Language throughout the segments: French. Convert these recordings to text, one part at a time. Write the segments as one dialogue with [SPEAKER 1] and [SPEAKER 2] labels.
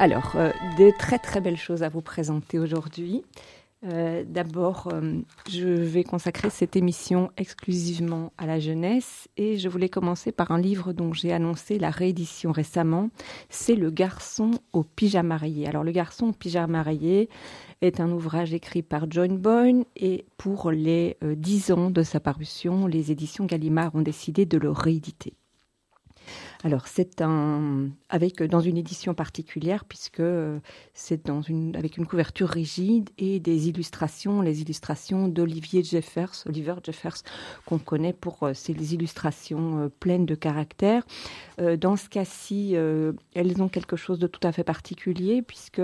[SPEAKER 1] Alors, euh, des très très belles choses à vous présenter aujourd'hui. Euh, D'abord, euh, je vais consacrer cette émission exclusivement à la jeunesse et je voulais commencer par un livre dont j'ai annoncé la réédition récemment. C'est Le garçon au pyjama rayé. Alors, Le garçon au pyjama rayé est un ouvrage écrit par John Boyne et pour les euh, dix ans de sa parution, les éditions Gallimard ont décidé de le rééditer. Alors c'est un avec dans une édition particulière puisque euh, c'est dans une avec une couverture rigide et des illustrations, les illustrations d'Olivier Jeffers, Oliver Jeffers qu'on connaît pour euh, ses illustrations euh, pleines de caractère. Dans ce cas-ci, elles ont quelque chose de tout à fait particulier puisque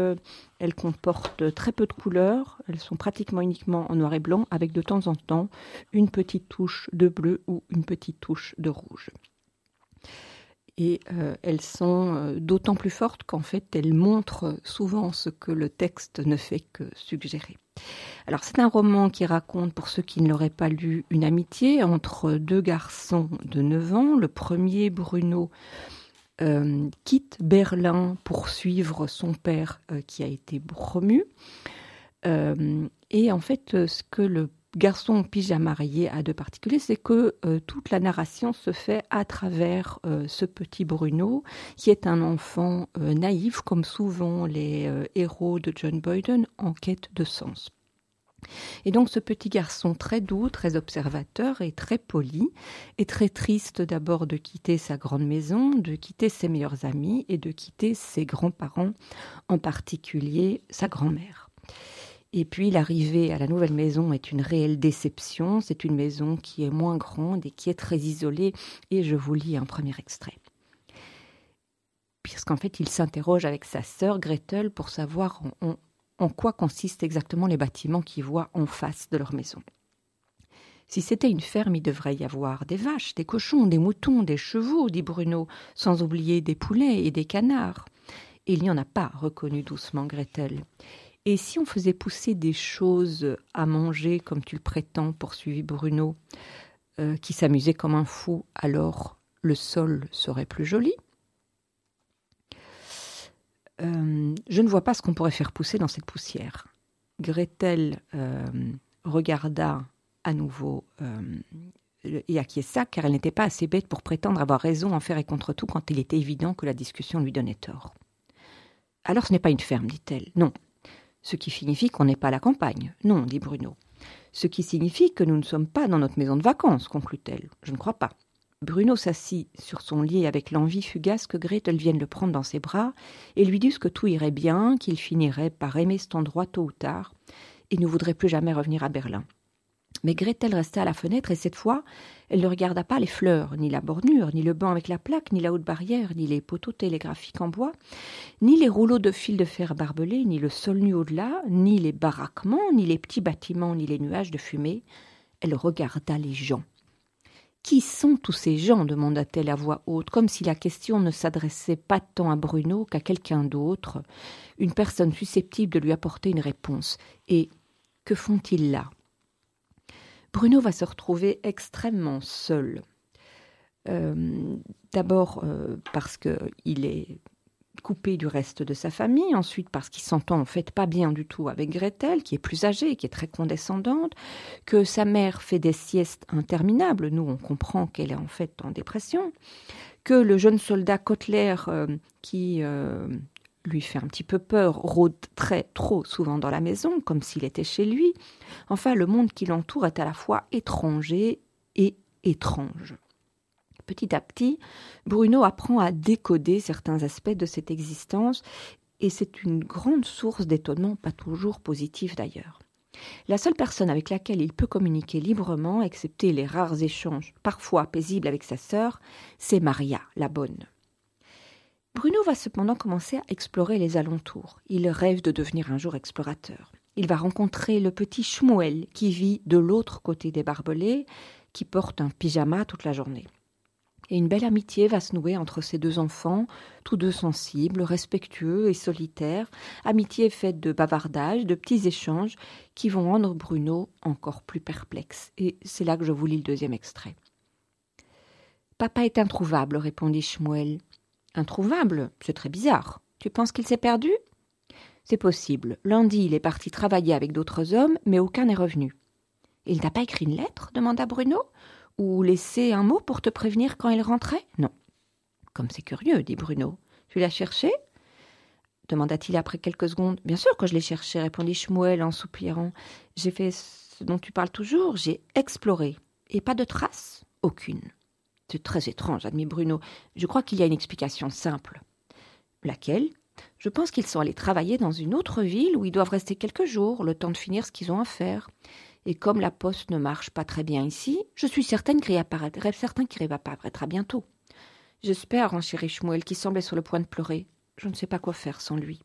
[SPEAKER 1] elles comportent très peu de couleurs, elles sont pratiquement uniquement en noir et blanc avec de temps en temps une petite touche de bleu ou une petite touche de rouge et euh, elles sont euh, d'autant plus fortes qu'en fait elles montrent souvent ce que le texte ne fait que suggérer. Alors c'est un roman qui raconte, pour ceux qui ne l'auraient pas lu, une amitié entre deux garçons de 9 ans. Le premier, Bruno, euh, quitte Berlin pour suivre son père qui a été promu. et en fait, ce que le garçon pyjama marié a de particulier, c'est que euh, toute la narration se fait à travers euh, ce petit Bruno, qui est un enfant euh, naïf, comme souvent les héros de John Boyden, en quête de sens. Et donc ce petit garçon très doux, très observateur et très poli, est très triste d'abord de quitter sa grande maison, de quitter ses meilleurs amis et de quitter ses grands-parents, en particulier sa grand-mère. Et puis l'arrivée à la nouvelle maison est une réelle déception. C'est une maison qui est moins grande et qui est très isolée. Et je vous lis un premier extrait. Puisqu'en fait, il s'interroge avec sa sœur Gretel pour savoir en, quoi consistent exactement les bâtiments qu'ils voient en face de leur maison. Si c'était une ferme, il devrait y avoir des vaches, des cochons, des moutons, des chevaux, dit Bruno, sans oublier des poulets et des canards. Il n'y en a pas, reconnut doucement Gretel. Et si on faisait pousser des choses à manger, comme tu le prétends, poursuivit Bruno, euh, qui s'amusait comme un fou, alors le sol serait plus joli? Euh, Je ne vois pas ce qu'on pourrait faire pousser dans cette poussière. Gretel euh, regarda à nouveau et acquiesça, car elle n'était pas assez bête pour prétendre avoir raison en faire et contre tout quand il était évident que la discussion lui donnait tort. Alors ce n'est pas une ferme, dit-elle. Non, ce qui signifie qu'on n'est pas à la campagne. Non, dit Bruno. Ce qui signifie que nous ne sommes pas dans notre maison de vacances, conclut-elle. Je ne crois pas. Bruno s'assit sur son lit avec l'envie fugace que Gretel vienne le prendre dans ses bras et lui dise que tout irait bien, qu'il finirait par aimer cet endroit tôt ou tard et ne voudrait plus jamais revenir à Berlin. Mais Gretel restait à la fenêtre et cette fois, elle ne regarda pas les fleurs, ni la bornure, ni le banc avec la plaque, ni la haute barrière, ni les poteaux télégraphiques en bois, ni les rouleaux de fil de fer barbelés, ni le sol nu au-delà, ni les baraquements, ni les petits bâtiments, ni les nuages de fumée. Elle regarda les gens. Qui sont tous ces gens? demanda-t-elle à voix haute, comme si la question ne s'adressait pas tant à Bruno qu'à quelqu'un d'autre, une personne susceptible de lui apporter une réponse. Et que font-ils là? Bruno va se retrouver extrêmement seul. Euh, d'abord euh, parce qu'il est coupé du reste de sa famille, ensuite parce qu'il s'entend en fait pas bien du tout avec Gretel, qui est plus âgée, qui est très condescendante, que sa mère fait des siestes interminables, nous on comprend qu'elle est en fait en dépression, que le jeune soldat Kotler, euh, qui lui fait un petit peu peur, rôde très trop souvent dans la maison, comme s'il était chez lui. Enfin, le monde qui l'entoure est à la fois étranger et étrange. Petit à petit, Bruno apprend à décoder certains aspects de cette existence, et c'est une grande source d'étonnement, pas toujours positif d'ailleurs. La seule personne avec laquelle il peut communiquer librement, excepté les rares échanges parfois paisibles avec sa sœur, c'est Maria, la bonne. Bruno va cependant commencer à explorer les alentours. Il rêve de devenir un jour explorateur. Il va rencontrer le petit Shmuel qui vit de l'autre côté des barbelés, qui porte un pyjama toute la journée. Et une belle amitié va se nouer entre ces deux enfants, tous deux sensibles, respectueux et solitaires, amitié faite de bavardages, de petits échanges qui vont rendre Bruno encore plus perplexe. Et c'est là que je vous lis le deuxième extrait. Papa est introuvable, répondit Shmuel. Introuvable, c'est très bizarre. Tu penses qu'il s'est perdu? C'est possible. Lundi, il est parti travailler avec d'autres hommes, mais aucun n'est revenu. Il n'a pas écrit une lettre? demanda Bruno. Ou laissé un mot pour te prévenir quand il rentrait? Non. Comme c'est curieux, dit Bruno. Tu l'as cherché? demanda-t-il après quelques secondes. Bien sûr que je l'ai cherché, répondit Schmuel en soupirant. J'ai fait ce dont tu parles toujours, j'ai exploré. Et pas de traces? Aucune. C'est très étrange, admit Bruno. Je crois qu'il y a une explication simple. Laquelle? Je pense qu'ils sont allés travailler dans une autre ville où ils doivent rester quelques jours, le temps de finir ce qu'ils ont à faire. Et comme la poste ne marche pas très bien ici, je suis certaine qu'il apparaîtra, certain qu'il bientôt. J'espère, renchérit Schmuel, qui semblait sur le point de pleurer. Je ne sais pas quoi faire sans lui.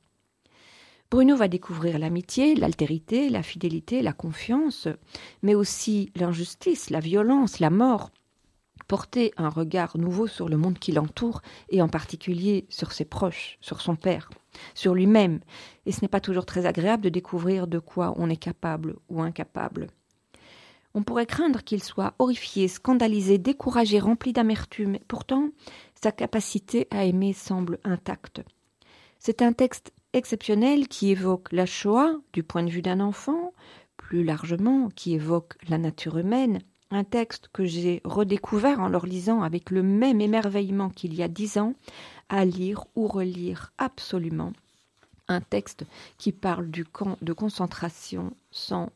[SPEAKER 1] Bruno va découvrir l'amitié, l'altérité, la fidélité, la confiance, mais aussi l'injustice, la violence, la mort, porter un regard nouveau sur le monde qui l'entoure et en particulier sur ses proches, sur son père, sur lui-même. Et ce n'est pas toujours très agréable de découvrir de quoi on est capable ou incapable. On pourrait craindre qu'il soit horrifié, scandalisé, découragé, rempli d'amertume. Pourtant, sa capacité à aimer semble intacte. C'est un texte exceptionnel qui évoque la Shoah du point de vue d'un enfant, plus largement qui évoque la nature humaine, un texte que j'ai redécouvert en le lisant avec le même émerveillement qu'il y a dix ans, à lire ou relire absolument. Un texte qui parle du camp de concentration sans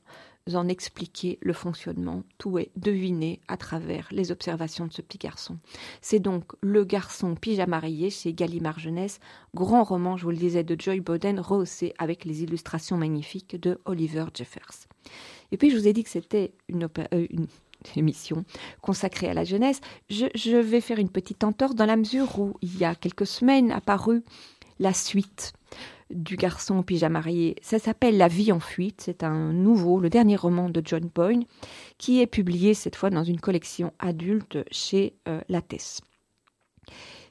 [SPEAKER 1] en expliquer le fonctionnement. Tout est deviné à travers les observations de ce petit garçon. C'est donc Le garçon pyjama rayé chez Gallimard Jeunesse, grand roman, je vous le disais, de Joy Boden, rehaussé avec les illustrations magnifiques de Oliver Jeffers. Et puis je vous ai dit que c'était une, euh, émission consacrée à la jeunesse. Je, vais faire une petite entorse dans la mesure où il y a quelques semaines apparu la suite du garçon au pyjama. Ça s'appelle La vie en fuite. C'est un nouveau, le dernier roman de John Boyne, qui est publié cette fois dans une collection adulte chez euh, Lattès.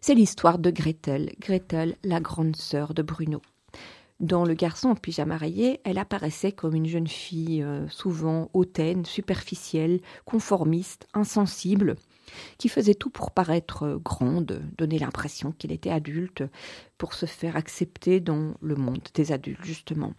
[SPEAKER 1] C'est l'histoire de Gretel, Gretel, la grande sœur de Bruno. Dans Le garçon au pyjama rayé, elle apparaissait comme une jeune fille euh, souvent hautaine, superficielle, conformiste, insensible, qui faisait tout pour paraître grande, donner l'impression qu'il était adulte, pour se faire accepter dans le monde des adultes, justement.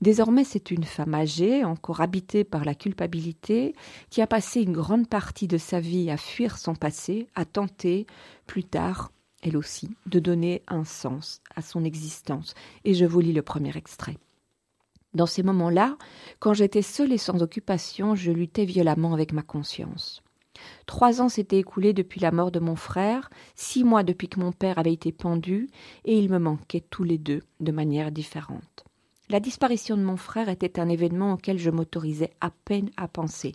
[SPEAKER 1] Désormais, c'est une femme âgée, encore habitée par la culpabilité, qui a passé une grande partie de sa vie à fuir son passé, à tenter, plus tard, elle aussi, de donner un sens à son existence. Et je vous lis le premier extrait. Dans ces moments-là, quand j'étais seule et sans occupation, je luttais violemment avec ma conscience. Trois ans s'étaient écoulés depuis la mort de mon frère, six mois depuis que mon père avait été pendu, et ils me manquaient tous les deux de manière différente. La disparition de mon frère était un événement auquel je m'autorisais à peine à penser.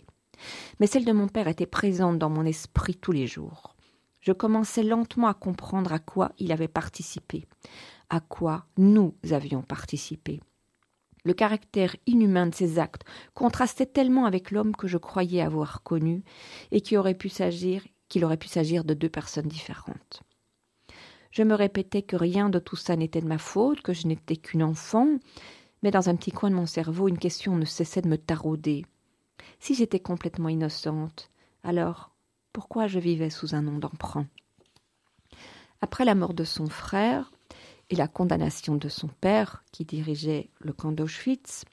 [SPEAKER 1] Mais celle de mon père était présente dans mon esprit tous les jours. Je commençais lentement à comprendre à quoi il avait participé, à quoi nous avions participé. Le caractère inhumain de ces actes contrastait tellement avec l'homme que je croyais avoir connu et qui aurait pu s'agir qu'il aurait pu s'agir de deux personnes différentes. Je me répétais que rien de tout ça n'était de ma faute, que je n'étais qu'une enfant, mais dans un petit coin de mon cerveau, une question ne cessait de me tarauder. Si j'étais complètement innocente, alors pourquoi je vivais sous un nom d'emprunt Après la mort de son frère, et la condamnation de son père, qui dirigeait le camp d'Auschwitz,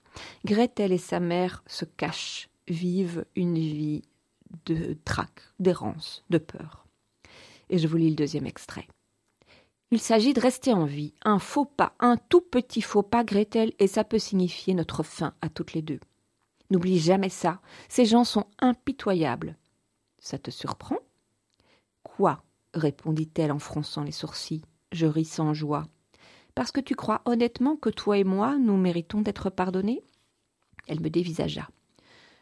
[SPEAKER 1] Gretel et sa mère se cachent, vivent une vie de trac, d'errance, de peur. Et je vous lis le deuxième extrait. Il s'agit de rester en vie. Un faux pas, un tout petit faux pas, Gretel, et ça peut signifier notre fin à toutes les deux. N'oublie jamais ça. Ces gens sont impitoyables. Ça te surprend? Quoi? répondit-elle en fronçant les sourcils. Je ris sans joie. Parce que tu crois honnêtement que toi et moi, nous méritons d'être pardonnés? Elle me dévisagea.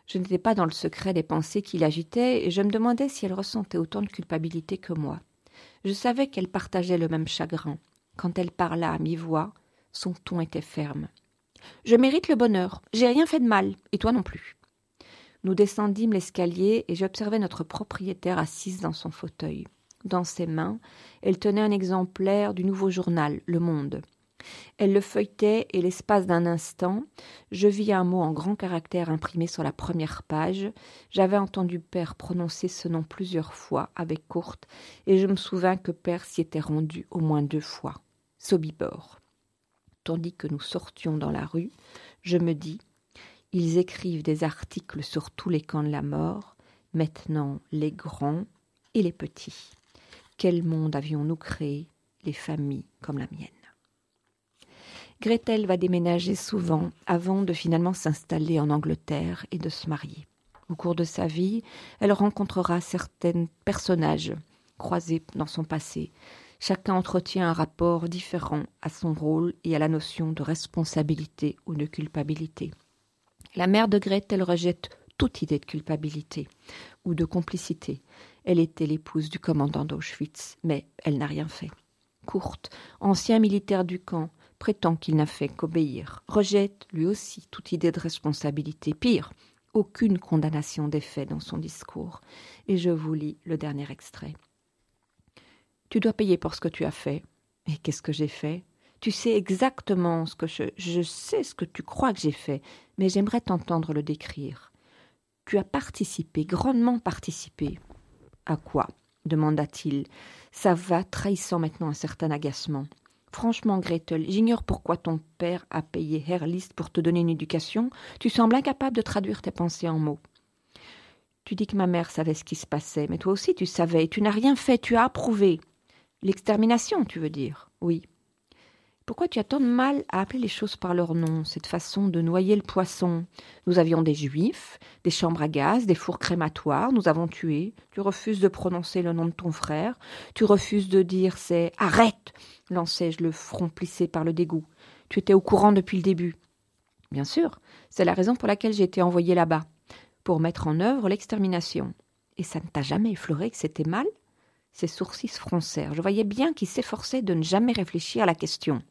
[SPEAKER 1] Je n'étais pas dans le secret des pensées qui l'agitaient, et je me demandais si elle ressentait autant de culpabilité que moi. Je savais qu'elle partageait le même chagrin. Quand elle parla à mi-voix, son ton était ferme. Je mérite le bonheur, j'ai rien fait de mal, et toi non plus. Nous descendîmes l'escalier et j'observai notre propriétaire assise dans son fauteuil. Dans ses mains, elle tenait un exemplaire du nouveau journal, Le Monde. Elle le feuilletait et l'espace d'un instant, je vis un mot en grand caractère imprimé sur la première page. J'avais entendu Père prononcer ce nom plusieurs fois avec courte, et je me souvins que Père s'y était rendu au moins deux fois. Sobibor. tandis que nous sortions dans la rue, je me dis ils écrivent des articles sur tous les camps de la mort, maintenant les grands et les petits. Quel monde avions-nous créé, les familles comme la mienne? Gretel va déménager souvent avant de finalement s'installer en Angleterre et de se marier. Au cours de sa vie, elle rencontrera certains personnages croisés dans son passé. Chacun entretient un rapport différent à son rôle et à la notion de responsabilité ou de culpabilité. La mère de Gretel rejette toute idée de culpabilité ou de complicité. Elle était l'épouse du commandant d'Auschwitz, mais elle n'a rien fait. Courte, ancien militaire du camp, prétend qu'il n'a fait qu'obéir, rejette lui aussi toute idée de responsabilité. Pire, aucune condamnation des faits dans son discours. Et je vous lis le dernier extrait. Tu dois payer pour ce que tu as fait. Et qu'est-ce que j'ai fait? Tu sais exactement ce que je, sais ce que tu crois que j'ai fait, mais j'aimerais t'entendre le décrire. Tu as participé, grandement participé. À quoi? demanda-t-il, sa voix trahissant maintenant un certain agacement. Franchement, Gretel, j'ignore pourquoi ton père a payé Herr List pour te donner une éducation. Tu sembles incapable de traduire tes pensées en mots. Tu dis que ma mère savait ce qui se passait, mais toi aussi tu savais, tu n'as rien fait, tu as approuvé. L'extermination, tu veux dire? Oui. Pourquoi tu as tant de mal à appeler les choses par leur nom, cette façon de noyer le poisson? Nous avions des juifs, des chambres à gaz, des fours crématoires, nous avons tué. Tu refuses de prononcer le nom de ton frère. Tu refuses de dire c'est arrête lançai-je le front plissé par le dégoût. Tu étais au courant depuis le début. Bien sûr, c'est la raison pour laquelle j'ai été envoyé là-bas, pour mettre en œuvre l'extermination. Et ça ne t'a jamais effleuré que c'était mal? Ses sourcils froncèrent. Je voyais bien qu'il s'efforçait de ne jamais réfléchir à la question.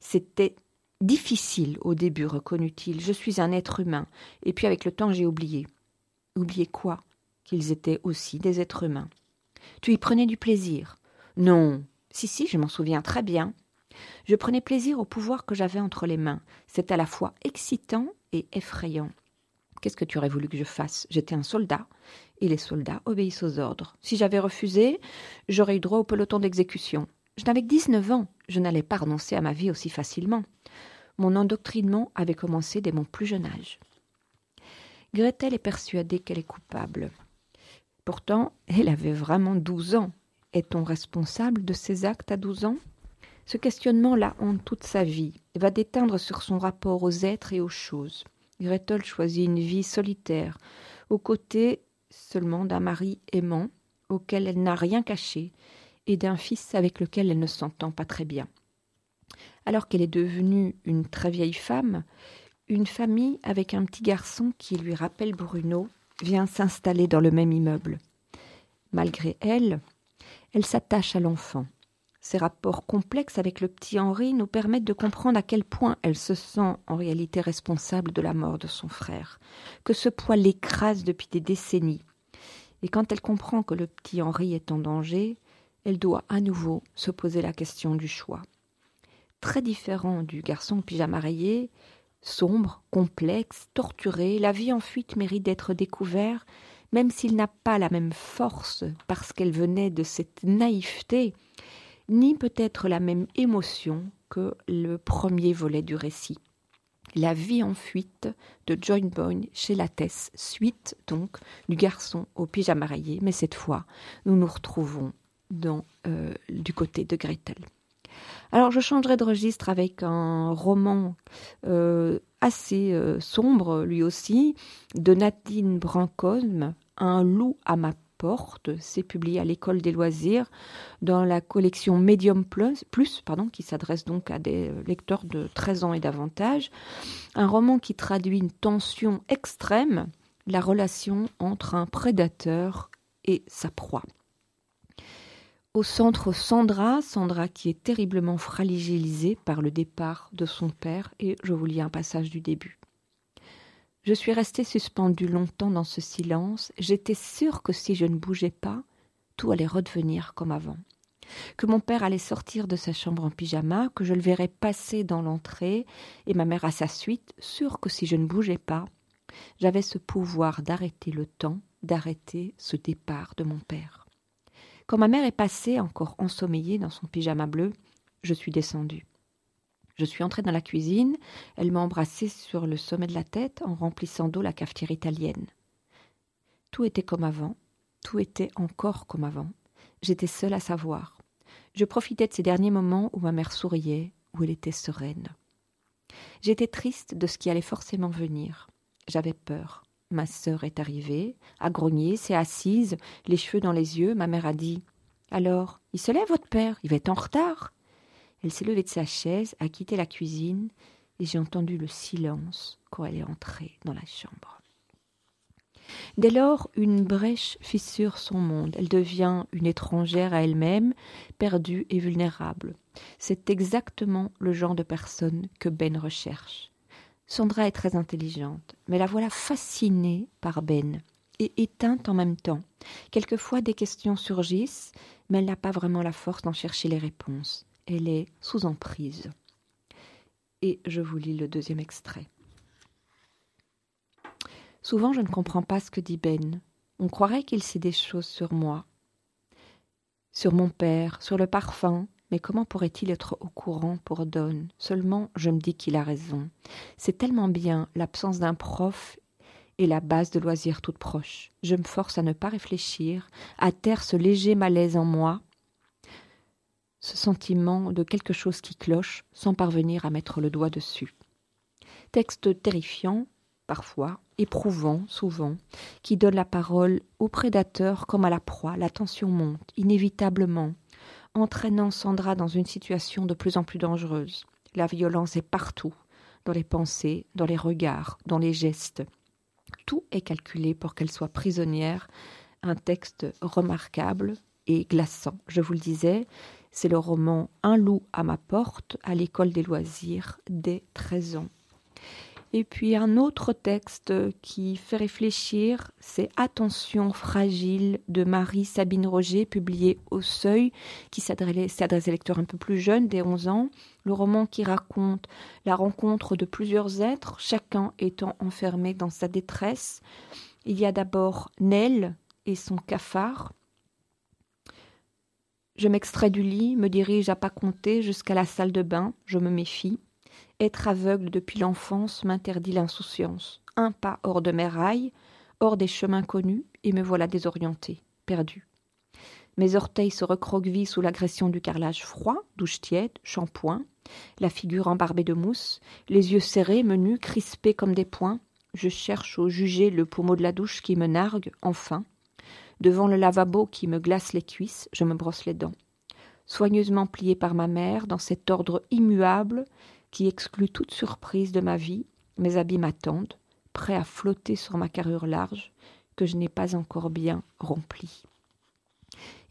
[SPEAKER 1] C'était difficile au début, reconnut-il. Je suis un être humain. Et puis avec le temps, j'ai oublié. Oublié quoi? Qu'ils étaient aussi des êtres humains. Tu y prenais du plaisir? Non. Si, si, je m'en souviens très bien. Je prenais plaisir au pouvoir que j'avais entre les mains. C'est à la fois excitant et effrayant. Qu'est-ce que tu aurais voulu que je fasse? J'étais un soldat, et les soldats obéissent aux ordres. Si j'avais refusé, j'aurais eu droit au peloton d'exécution. Je n'avais que 19 ans, je n'allais pas renoncer à ma vie aussi facilement. Mon endoctrinement avait commencé dès mon plus jeune âge. Gretel est persuadée qu'elle est coupable. Pourtant, elle avait vraiment douze ans. Est-on responsable de ses actes à douze ans? Ce questionnement la hante toute sa vie et va déteindre sur son rapport aux êtres et aux choses. Gretel choisit une vie solitaire, aux côtés seulement d'un mari aimant, auquel elle n'a rien caché, et d'un fils avec lequel elle ne s'entend pas très bien. Alors qu'elle est devenue une très vieille femme, une famille avec un petit garçon qui lui rappelle Bruno vient s'installer dans le même immeuble. Malgré elle, elle s'attache à l'enfant. Ses rapports complexes avec le petit Henri nous permettent de comprendre à quel point elle se sent en réalité responsable de la mort de son frère, que ce poids l'écrase depuis des décennies. Et quand elle comprend que le petit Henri est en danger, elle doit à nouveau se poser la question du choix. Très différent du garçon pyjama rayé, sombre, complexe, torturé, la vie en fuite mérite d'être découvert, même s'il n'a pas la même force parce qu'elle venait de cette naïveté, ni peut-être la même émotion que le premier volet du récit. La vie en fuite de John Boyne chez Lattès, suite donc du garçon au pyjama rayé, mais cette fois, nous nous retrouvons euh, du côté de Gretel. Alors je changerai de registre avec un roman euh, assez euh, sombre lui aussi, de Nadine Brancosme, Un loup à ma porte. C'est publié à l'école des loisirs dans la collection Medium Plus, qui s'adresse donc à des lecteurs de 13 ans et davantage. Un roman qui traduit une tension extrême, la relation entre un prédateur et sa proie. Au centre, Sandra, Sandra qui est terriblement fragilisée par le départ de son père, et je vous lis un passage du début. Je suis restée suspendue longtemps dans ce silence. J'étais sûre que si je ne bougeais pas, tout allait redevenir comme avant. Que mon père allait sortir de sa chambre en pyjama, que je le verrais passer dans l'entrée, et ma mère à sa suite, sûre que si je ne bougeais pas, j'avais ce pouvoir d'arrêter le temps, d'arrêter ce départ de mon père. Quand ma mère est passée, encore ensommeillée dans son pyjama bleu, je suis descendue. Je suis entrée dans la cuisine, elle m'a embrassée sur le sommet de la tête en remplissant d'eau la cafetière italienne. Tout était comme avant, tout était encore comme avant. J'étais seule à savoir. Je profitais de ces derniers moments où ma mère souriait, où elle était sereine. J'étais triste de ce qui allait forcément venir. J'avais peur. Ma sœur est arrivée, a grogné, s'est assise, les cheveux dans les yeux. Ma mère a dit Alors, il se lève, votre père? Il va être en retard Elle s'est levée de sa chaise, a quitté la cuisine, et j'ai entendu le silence quand elle est entrée dans la chambre. Dès lors, une brèche fissure son monde. Elle devient une étrangère à elle-même, perdue et vulnérable. C'est exactement le genre de personne que Ben recherche. Sandra est très intelligente, mais la voilà fascinée par Ben et éteinte en même temps. Quelquefois des questions surgissent, mais elle n'a pas vraiment la force d'en chercher les réponses. Elle est sous emprise. Et je vous lis le deuxième extrait. Souvent je ne comprends pas ce que dit Ben. On croirait qu'il sait des choses sur moi, sur mon père, sur le parfum, mais comment pourrait-il être au courant pour Don Seulement, je me dis qu'il a raison. C'est tellement bien l'absence d'un prof et la base de loisirs toute proche. Je me force à ne pas réfléchir, à taire ce léger malaise en moi, ce sentiment de quelque chose qui cloche, sans parvenir à mettre le doigt dessus. Texte terrifiant, parfois, éprouvant, souvent, qui donne la parole au prédateur comme à la proie. La tension monte, inévitablement entraînant Sandra dans une situation de plus en plus dangereuse. La violence est partout, dans les pensées, dans les regards, dans les gestes. Tout est calculé pour qu'elle soit prisonnière. Un texte remarquable et glaçant. Je vous le disais, c'est le roman Un loup à ma porte à l'école des loisirs dès 13 ans. Et puis un autre texte qui fait réfléchir, c'est Attention fragile de Marie-Sabine Roger, publié au Seuil, qui s'adresse à lecteurs un peu plus jeunes, des 11 ans. Le roman qui raconte la rencontre de plusieurs êtres, chacun étant enfermé dans sa détresse. Il y a d'abord Nell et son cafard. Je m'extrais du lit, me dirige à pas compter jusqu'à la salle de bain, je me méfie. Être aveugle depuis l'enfance m'interdit l'insouciance. Un pas hors de mes rails, hors des chemins connus, et me voilà désorienté, perdu. Mes orteils se recroquevillent sous l'agression du carrelage froid, douche tiède, shampoing, la figure embarbée de mousse, les yeux serrés, menus, crispés comme des poings. Je cherche au juger le pommeau de la douche qui me nargue, enfin. Devant le lavabo qui me glace les cuisses, je me brosse les dents. Soigneusement plié par ma mère, dans cet ordre immuable, qui exclut toute surprise de ma vie, mes habits m'attendent, prêts à flotter sur ma carrure large, que je n'ai pas encore bien remplie.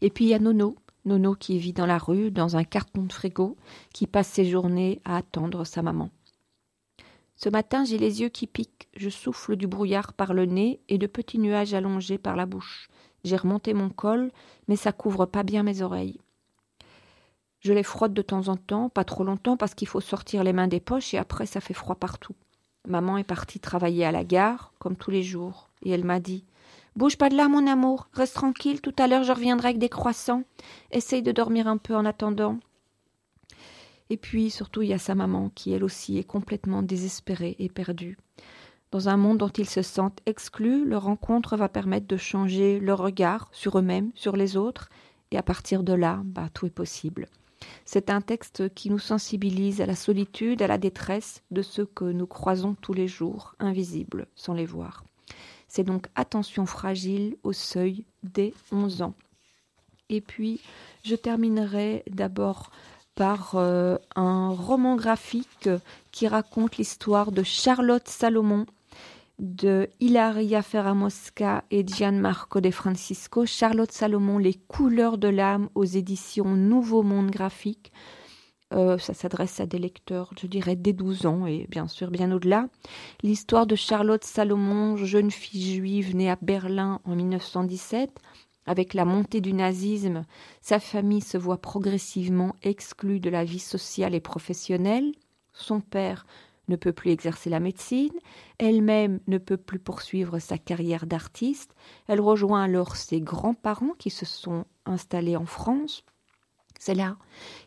[SPEAKER 1] Et puis il y a Nono, Nono qui vit dans la rue, dans un carton de frigo, qui passe ses journées à attendre sa maman. Ce matin, j'ai les yeux qui piquent, je souffle du brouillard par le nez et de petits nuages allongés par la bouche. J'ai remonté mon col, mais ça couvre pas bien mes oreilles. Je les frotte de temps en temps, pas trop longtemps parce qu'il faut sortir les mains des poches et après ça fait froid partout. Maman est partie travailler à la gare, comme tous les jours, et elle m'a dit Bouge pas de là, mon amour, reste tranquille, tout à l'heure je reviendrai avec des croissants. Essaye de dormir un peu en attendant. Et puis, surtout, il y a sa maman qui, elle aussi, est complètement désespérée et perdue. Dans un monde dont ils se sentent exclus, leur rencontre va permettre de changer leur regard sur eux-mêmes, sur les autres, et à partir de là, bah, tout est possible. C'est un texte qui nous sensibilise à la solitude, à la détresse de ceux que nous croisons tous les jours, invisibles, sans les voir. C'est donc attention fragile au seuil des 11 ans. Et puis, je terminerai d'abord par euh, un roman graphique qui raconte l'histoire de Charlotte Salomon, de Hilaria Ferramosca et Gianmarco De Francisco, Charlotte Salomon, Les couleurs de l'âme aux éditions Nouveau Monde Graphique. Euh, ça s'adresse à des lecteurs, je dirais, dès 12 ans et bien sûr bien au-delà. L'histoire de Charlotte Salomon, jeune fille juive née à Berlin en 1917. Avec la montée du nazisme, sa famille se voit progressivement exclue de la vie sociale et professionnelle. Son père ne peut plus exercer la médecine, elle-même ne peut plus poursuivre sa carrière d'artiste, elle rejoint alors ses grands-parents qui se sont installés en France. C'est là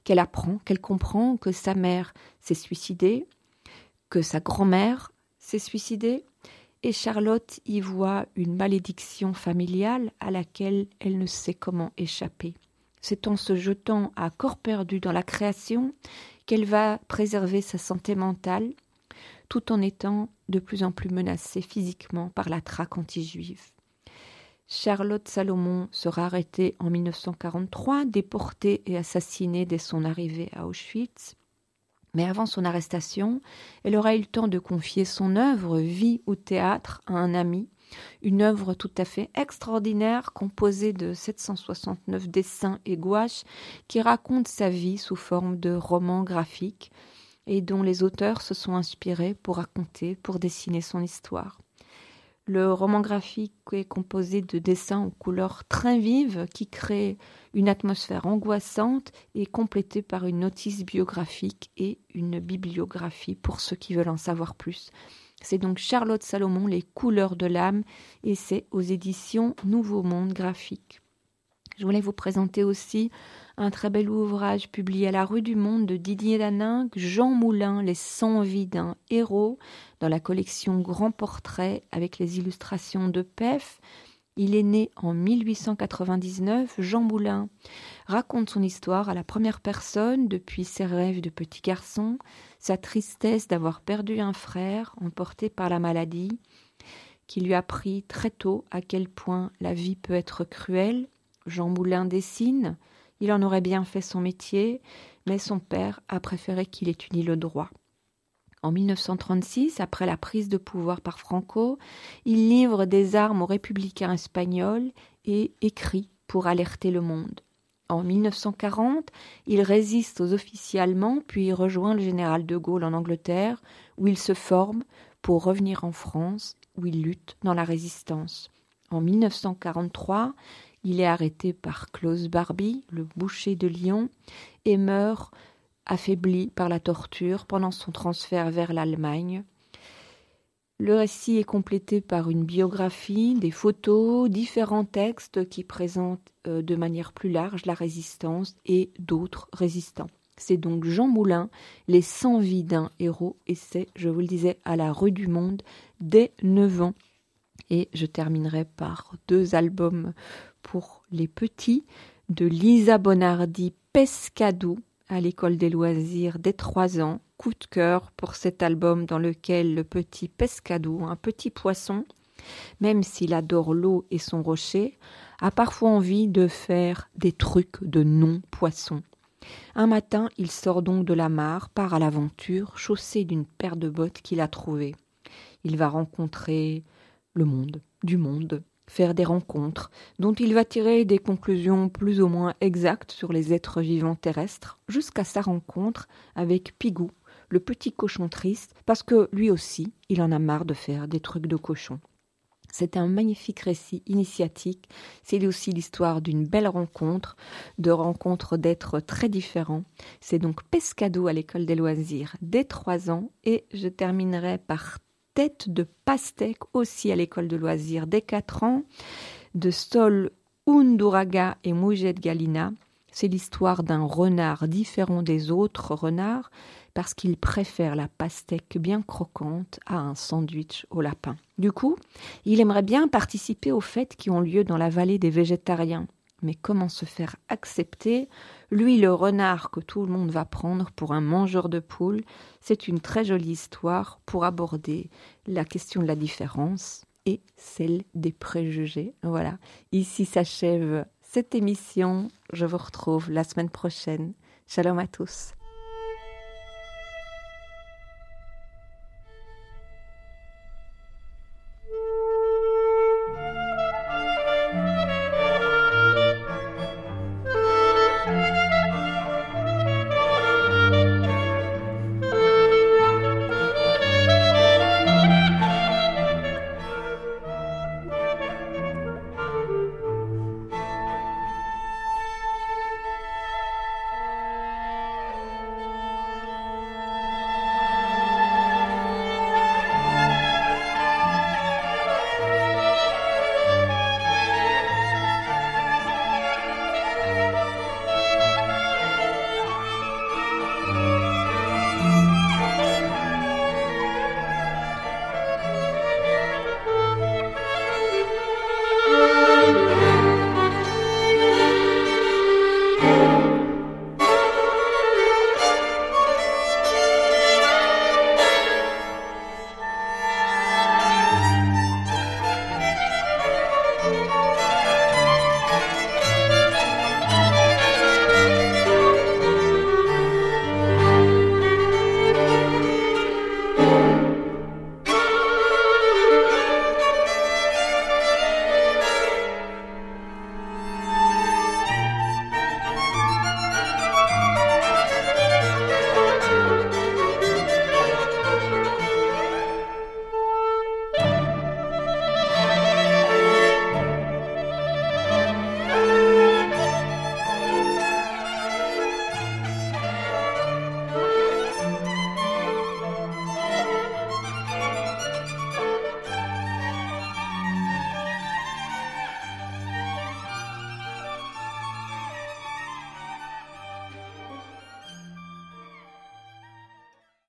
[SPEAKER 1] qu'elle apprend, qu'elle comprend que sa mère s'est suicidée, que sa grand-mère s'est suicidée, et Charlotte y voit une malédiction familiale à laquelle elle ne sait comment échapper. C'est en se jetant à corps perdu dans la création qu'elle va préserver sa santé mentale, tout en étant de plus en plus menacée physiquement par la traque anti-juive. Charlotte Salomon sera arrêtée en 1943, déportée et assassinée dès son arrivée à Auschwitz. Mais avant son arrestation, elle aura eu le temps de confier son œuvre Vie ou théâtre à un ami, une œuvre tout à fait extraordinaire composée de 769 dessins et gouaches qui raconte sa vie sous forme de romans graphiques et dont les auteurs se sont inspirés pour raconter, pour dessiner son histoire. Le roman graphique est composé de dessins aux couleurs très vives qui créent une atmosphère angoissante et complétée par une notice biographique et une bibliographie pour ceux qui veulent en savoir plus. C'est donc Charlotte Salomon, Les couleurs de l'âme, et c'est aux éditions Nouveau Monde Graphique. Je voulais vous présenter aussi un très bel ouvrage publié à la rue du Monde de Didier Daningue, Jean Moulin, Les cent vies d'un héros, dans la collection Grand Portrait avec les illustrations de Pef. Il est né en 1899. Jean Moulin raconte son histoire à la première personne depuis ses rêves de petit garçon, sa tristesse d'avoir perdu un frère emporté par la maladie, qui lui a appris très tôt à quel point la vie peut être cruelle. Jean Moulin dessine, il en aurait bien fait son métier, mais son père a préféré qu'il étudie le droit. En 1936, après la prise de pouvoir par Franco, il livre des armes aux républicains espagnols et écrit pour alerter le monde. En 1940, il résiste aux officiers allemands, puis rejoint le général de Gaulle en Angleterre, où il se forme pour revenir en France, où il lutte dans la résistance. En 1943, il est arrêté par Klaus Barbie, le boucher de Lyon, et meurt affaibli par la torture pendant son transfert vers l'Allemagne. Le récit est complété par une biographie, des photos, différents textes qui présentent euh, de manière plus large la résistance et d'autres résistants. C'est donc Jean Moulin, Les 100 vies d'un héros, et c'est, je vous le disais, à la rue du Monde dès 9 ans. Et je terminerai par deux albums pour les petits de Lisa Bonardi Pescado, à l'école des loisirs dès trois ans. Coup de cœur pour cet album dans lequel le petit pescado, un petit poisson, même s'il adore l'eau et son rocher, a parfois envie de faire des trucs de non-poisson. Un matin, il sort donc de la mare, part à l'aventure, chaussé d'une paire de bottes qu'il a trouvées. Il va rencontrer le monde, du monde, faire des rencontres, dont il va tirer des conclusions plus ou moins exactes sur les êtres vivants terrestres, jusqu'à sa rencontre avec Pigou, le petit cochon triste, parce que lui aussi, il en a marre de faire des trucs de cochon. C'est un magnifique récit initiatique. C'est aussi l'histoire d'une belle rencontre, de rencontres d'êtres très différents. C'est donc Pescado à l'école des loisirs dès trois ans et je terminerai par tête de pastèque aussi à l'école de loisirs dès 4 ans, de Sol Unduraga et Moujet Galina. C'est l'histoire d'un renard différent des autres renards parce qu'il préfère la pastèque bien croquante à un sandwich au lapin. Du coup, il aimerait bien participer aux fêtes qui ont lieu dans la vallée des végétariens. Mais comment se faire accepter? Lui, le renard que tout le monde va prendre pour un mangeur de poules, c'est une très jolie histoire pour aborder la question de la différence et celle des préjugés. Voilà, ici s'achève cette émission. Je vous retrouve la semaine prochaine. Shalom à tous.